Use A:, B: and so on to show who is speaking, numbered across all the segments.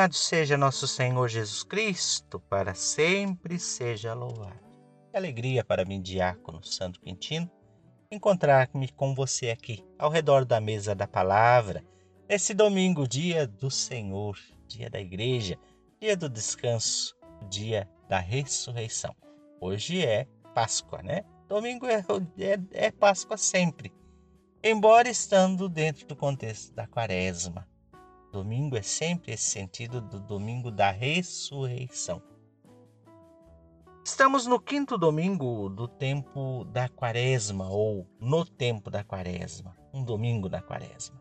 A: Louvado seja nosso Senhor Jesus Cristo, para sempre seja louvado. Que alegria para mim, diácono Santo Quintino, encontrar-me com você aqui, ao redor da mesa da palavra, nesse domingo, dia do Senhor, dia da igreja, dia do descanso, dia da ressurreição. Hoje é Páscoa, né? Domingo é, é, é Páscoa sempre, embora estando dentro do contexto da quaresma. Domingo é sempre esse sentido do domingo da ressurreição. Estamos no quinto domingo do tempo da quaresma, ou no tempo da quaresma, um domingo da quaresma.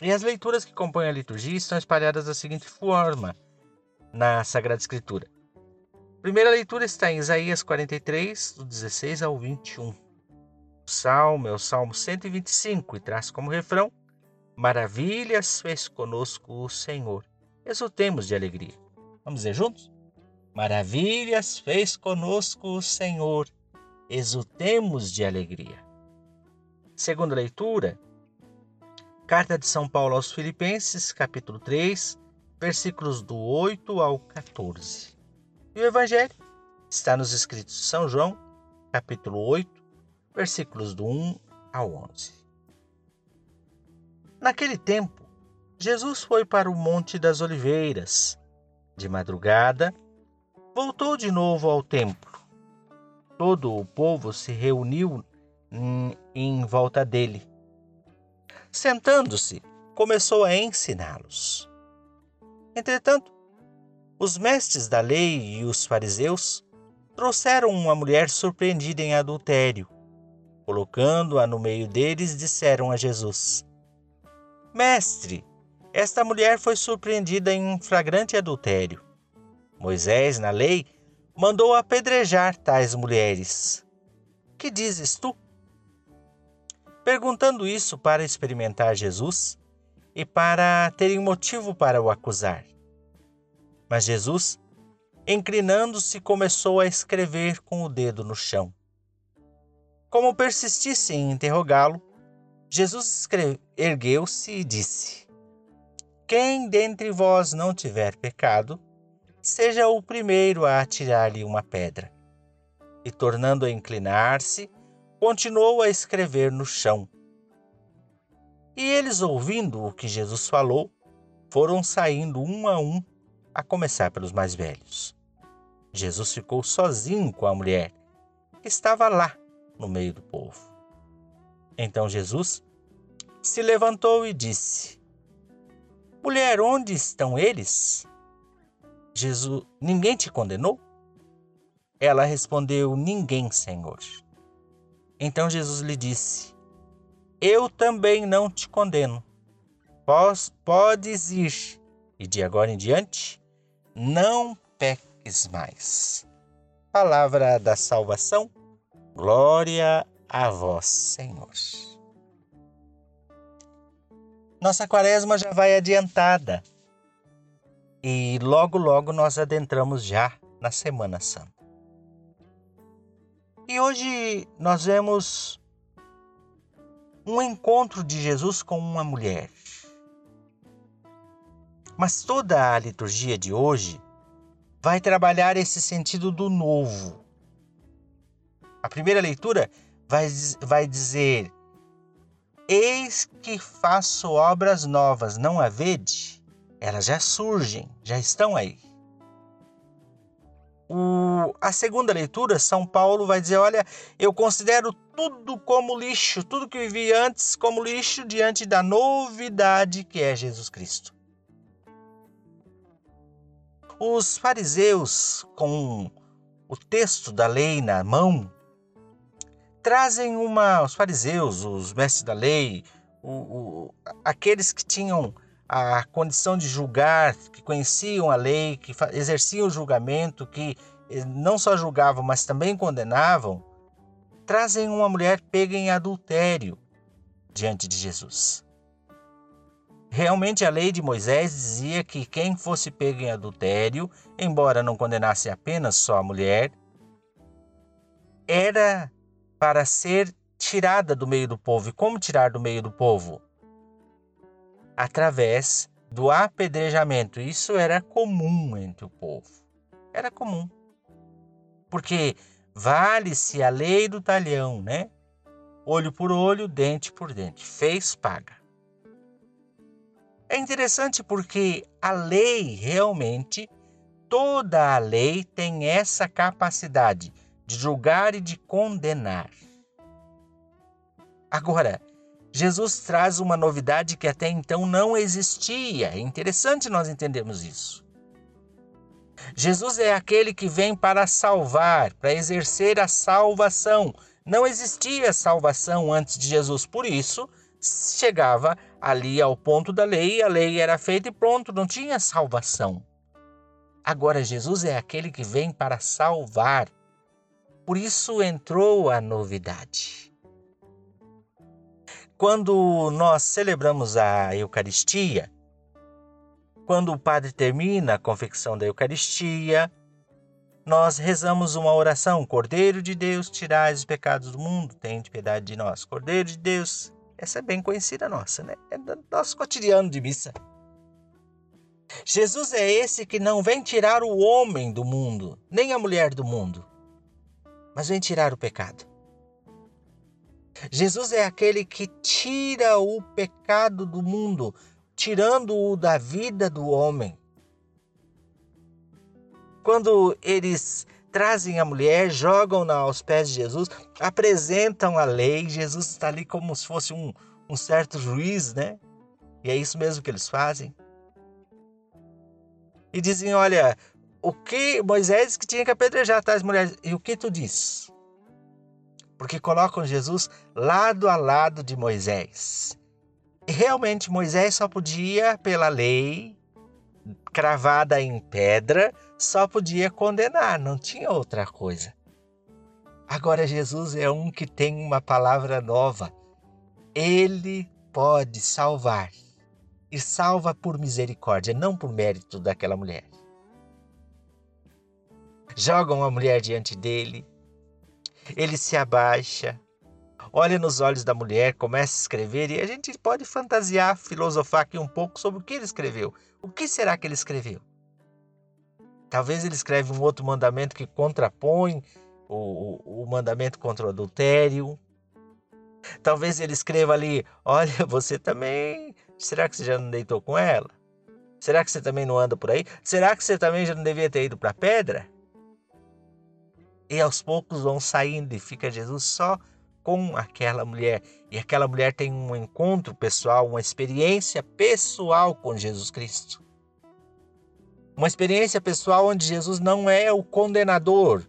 A: E as leituras que compõem a liturgia estão espalhadas da seguinte forma na Sagrada Escritura. A primeira leitura está em Isaías 43, do 16 ao 21. O salmo é o Salmo 125 e traz como refrão Maravilhas fez conosco o Senhor. Exultemos de alegria. Vamos dizer juntos? Maravilhas fez conosco o Senhor. Exultemos de alegria. Segunda leitura, Carta de São Paulo aos Filipenses, capítulo 3, versículos do 8 ao 14. E o Evangelho está nos escritos de São João, capítulo 8, versículos do 1 ao 11. Naquele tempo, Jesus foi para o Monte das Oliveiras. De madrugada, voltou de novo ao templo. Todo o povo se reuniu em, volta dele. Sentando-se, começou a ensiná-los. Entretanto, os mestres da lei e os fariseus trouxeram uma mulher surpreendida em adultério. Colocando-a no meio deles, disseram a Jesus: Mestre, esta mulher foi surpreendida em flagrante adultério. Moisés, na lei, mandou apedrejar tais mulheres. Que dizes tu? Perguntando isso para experimentar Jesus e para terem motivo para o acusar. Mas Jesus, inclinando-se, começou a escrever com o dedo no chão. Como persistissem em interrogá-lo, Jesus ergueu-se e disse: Quem dentre vós não tiver pecado, seja o primeiro a atirar-lhe uma pedra. E tornando a inclinar-se, continuou a escrever no chão. E eles, ouvindo o que Jesus falou, foram saindo um a um, a começar pelos mais velhos. Jesus ficou sozinho com a mulher, que estava lá no meio do povo. Então Jesus se levantou e disse: Mulher, onde estão eles? Jesus, ninguém te condenou? Ela respondeu: Ninguém, Senhor. Então Jesus lhe disse: Eu também não te condeno. Podes ir, e de agora em diante não peques mais. Palavra da salvação, glória a vós, Senhor. Nossa quaresma já vai adiantada e logo, logo nós adentramos já na Semana Santa. E hoje nós vemos um encontro de Jesus com uma mulher. Mas toda a liturgia de hoje vai trabalhar esse sentido do novo. A primeira leitura vai, vai dizer: Eis que faço obras novas, não a vede? Elas já surgem, já estão aí. O, a segunda leitura, São Paulo vai dizer: Olha, eu considero tudo como lixo, tudo que vivi antes como lixo diante da novidade que é Jesus Cristo. Os fariseus, com o texto da lei na mão, trazem uma. Os fariseus, os mestres da lei, o, o, aqueles que tinham a condição de julgar, que conheciam a lei, que exerciam o julgamento, que eh, não só julgavam, mas também condenavam, trazem uma mulher pega em adultério diante de Jesus. Realmente a lei de Moisés dizia que quem fosse pego em adultério, embora não condenasse apenas só a mulher, era para ser tirada do meio do povo. E como tirar do meio do povo? Através do apedrejamento. Isso era comum entre o povo. Era comum. Porque vale-se a lei do talhão, né? Olho por olho, dente por dente. Fez, paga. É interessante porque a lei realmente, toda a lei tem essa capacidade de julgar e de condenar. Agora, Jesus traz uma novidade que até então não existia. É interessante nós entendermos isso. Jesus é aquele que vem para salvar, para exercer a salvação. Não existia salvação antes de Jesus, por isso chegava ali ao ponto da lei, a lei era feita e pronto, não tinha salvação. Agora Jesus é aquele que vem para salvar. Por isso entrou a novidade. Quando nós celebramos a Eucaristia, quando o padre termina a confecção da Eucaristia, nós rezamos uma oração: Cordeiro de Deus, tirai os pecados do mundo, de piedade de nós. Cordeiro de Deus, essa é bem conhecida nossa, né? É do nosso cotidiano de missa. Jesus é esse que não vem tirar o homem do mundo, nem a mulher do mundo, mas vem tirar o pecado. Jesus é aquele que tira o pecado do mundo, tirando-o da vida do homem. Quando eles trazem a mulher, jogam-na aos pés de Jesus, apresentam a lei, Jesus está ali como se fosse um, um certo juiz, né? E é isso mesmo que eles fazem. E dizem: Olha, o que Moisés que tinha que apedrejar tais mulheres, e o que tu diz? porque colocam Jesus lado a lado de Moisés. E realmente Moisés só podia, pela lei cravada em pedra, só podia condenar, não tinha outra coisa. Agora Jesus é um que tem uma palavra nova. Ele pode salvar. E salva por misericórdia, não por mérito daquela mulher. Jogam a mulher diante dele, ele se abaixa, olha nos olhos da mulher, começa a escrever e a gente pode fantasiar, filosofar aqui um pouco sobre o que ele escreveu. O que será que ele escreveu? Talvez ele escreve um outro mandamento que contrapõe o, o, o mandamento contra o adultério. Talvez ele escreva ali: Olha, você também. Será que você já não deitou com ela? Será que você também não anda por aí? Será que você também já não devia ter ido para a pedra? E aos poucos vão saindo e fica Jesus só com aquela mulher. E aquela mulher tem um encontro pessoal, uma experiência pessoal com Jesus Cristo. Uma experiência pessoal onde Jesus não é o condenador,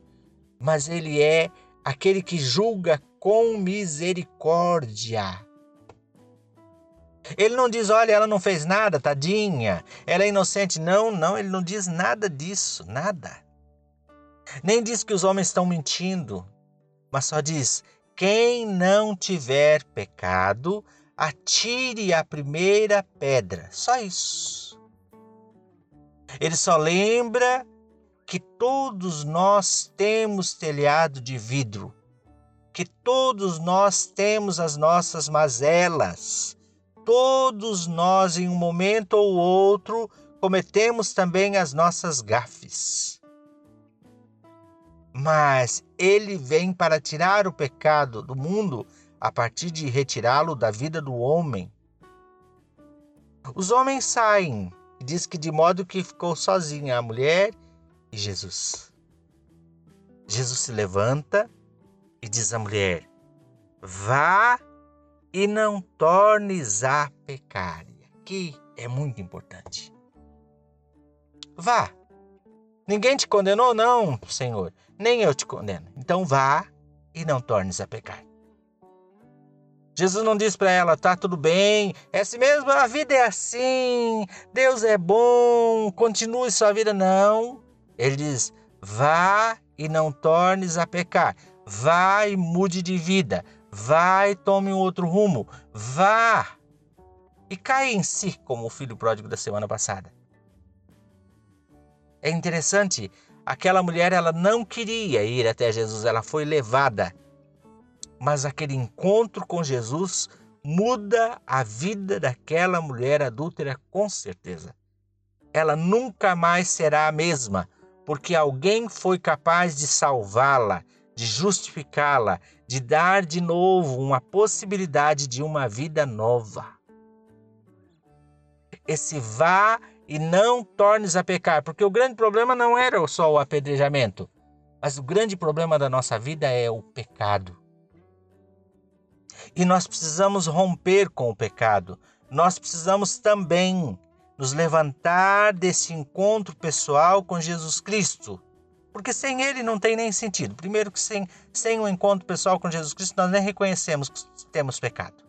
A: mas ele é aquele que julga com misericórdia. Ele não diz, olha, ela não fez nada, tadinha, ela é inocente. Não, não, ele não diz nada disso, nada. Nem diz que os homens estão mentindo, mas só diz: quem não tiver pecado, atire a primeira pedra. Só isso. Ele só lembra que todos nós temos telhado de vidro, que todos nós temos as nossas mazelas, todos nós, em um momento ou outro, cometemos também as nossas gafes mas ele vem para tirar o pecado do mundo a partir de retirá-lo da vida do homem. Os homens saem, diz que de modo que ficou sozinha a mulher e Jesus. Jesus se levanta e diz à mulher: Vá e não tornes a pecar. Aqui é muito importante. Vá. Ninguém te condenou, não, Senhor nem eu te condeno. Então vá e não tornes a pecar. Jesus não diz para ela, tá tudo bem, é assim mesmo, a vida é assim, Deus é bom, continue sua vida. Não. Ele diz, vá e não tornes a pecar. Vá e mude de vida. Vá e tome um outro rumo. Vá e caia em si, como o filho pródigo da semana passada. É interessante Aquela mulher ela não queria ir até Jesus, ela foi levada. Mas aquele encontro com Jesus muda a vida daquela mulher adúltera com certeza. Ela nunca mais será a mesma, porque alguém foi capaz de salvá-la, de justificá-la, de dar de novo uma possibilidade de uma vida nova. Esse vá e não tornes a pecar, porque o grande problema não era só o apedrejamento, mas o grande problema da nossa vida é o pecado. E nós precisamos romper com o pecado. Nós precisamos também nos levantar desse encontro pessoal com Jesus Cristo porque sem ele não tem nem sentido. Primeiro que sem, sem um encontro pessoal com Jesus Cristo, nós nem reconhecemos que temos pecado.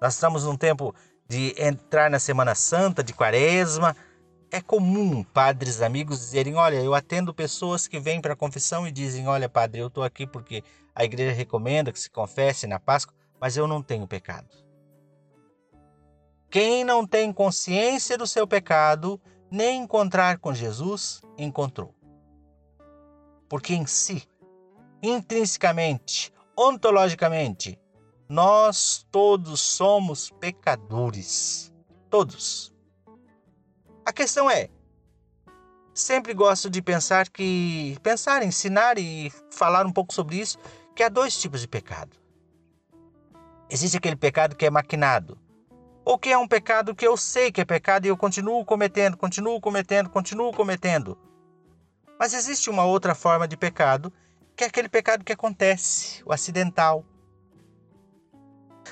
A: Nós estamos num tempo de entrar na Semana Santa, de Quaresma. É comum padres, amigos dizerem: Olha, eu atendo pessoas que vêm para a confissão e dizem: Olha, padre, eu estou aqui porque a igreja recomenda que se confesse na Páscoa, mas eu não tenho pecado. Quem não tem consciência do seu pecado, nem encontrar com Jesus, encontrou porque em si, intrinsecamente, ontologicamente, nós todos somos pecadores. Todos. A questão é, sempre gosto de pensar que pensar, ensinar e falar um pouco sobre isso, que há dois tipos de pecado. Existe aquele pecado que é maquinado, ou que é um pecado que eu sei que é pecado e eu continuo cometendo, continuo cometendo, continuo cometendo. Mas existe uma outra forma de pecado, que é aquele pecado que acontece, o acidental.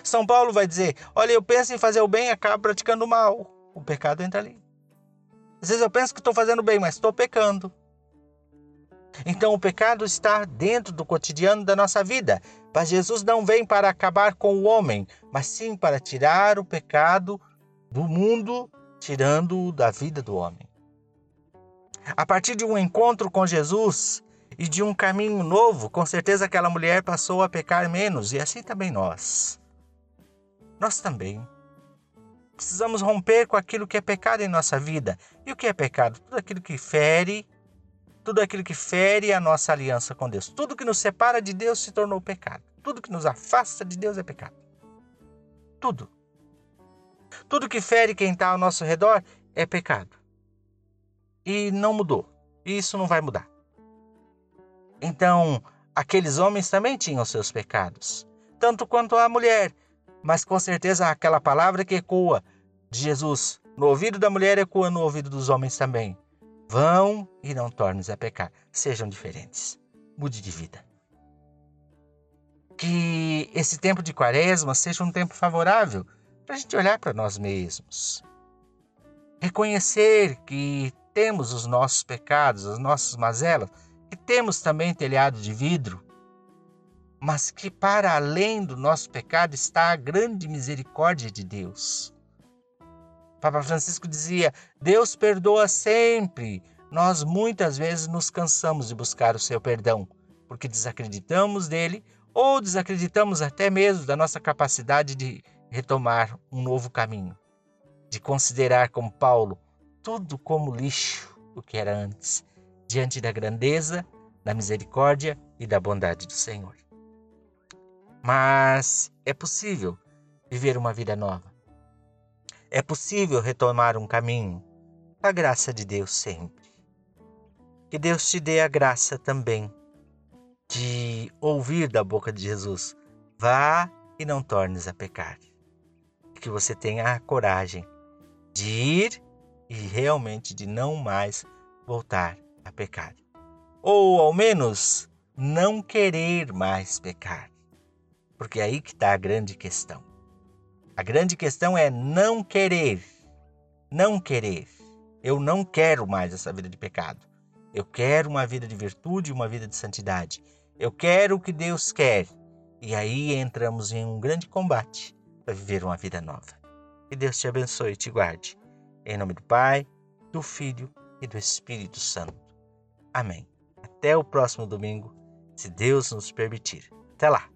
A: São Paulo vai dizer: Olha, eu penso em fazer o bem e acabo praticando o mal. O pecado entra ali. Às vezes eu penso que estou fazendo bem, mas estou pecando. Então o pecado está dentro do cotidiano da nossa vida. Mas Jesus não vem para acabar com o homem, mas sim para tirar o pecado do mundo, tirando-o da vida do homem. A partir de um encontro com Jesus e de um caminho novo, com certeza aquela mulher passou a pecar menos e assim também nós. Nós também. Precisamos romper com aquilo que é pecado em nossa vida. E o que é pecado? Tudo aquilo que fere, tudo aquilo que fere a nossa aliança com Deus. Tudo que nos separa de Deus se tornou pecado. Tudo que nos afasta de Deus é pecado. Tudo. Tudo que fere quem está ao nosso redor é pecado e não mudou. E isso não vai mudar. Então, aqueles homens também tinham seus pecados, tanto quanto a mulher, mas com certeza aquela palavra que ecoa de Jesus no ouvido da mulher ecoa no ouvido dos homens também. Vão e não tornes a pecar. Sejam diferentes. Mude de vida. Que esse tempo de quaresma seja um tempo favorável para a gente olhar para nós mesmos. Reconhecer que temos os nossos pecados, as nossas mazelas, que temos também telhado de vidro, mas que para além do nosso pecado está a grande misericórdia de Deus. Papa Francisco dizia: Deus perdoa sempre. Nós muitas vezes nos cansamos de buscar o seu perdão, porque desacreditamos dele ou desacreditamos até mesmo da nossa capacidade de retomar um novo caminho, de considerar como Paulo tudo como lixo o que era antes, diante da grandeza, da misericórdia e da bondade do Senhor. Mas é possível viver uma vida nova. É possível retomar um caminho, a graça de Deus sempre. Que Deus te dê a graça também de ouvir da boca de Jesus: vá e não tornes a pecar. Que você tenha a coragem de ir e realmente de não mais voltar a pecar. Ou ao menos não querer mais pecar. Porque é aí que está a grande questão. A grande questão é não querer. Não querer. Eu não quero mais essa vida de pecado. Eu quero uma vida de virtude, uma vida de santidade. Eu quero o que Deus quer. E aí entramos em um grande combate para viver uma vida nova. Que Deus te abençoe e te guarde. Em nome do Pai, do Filho e do Espírito Santo. Amém. Até o próximo domingo, se Deus nos permitir. Até lá!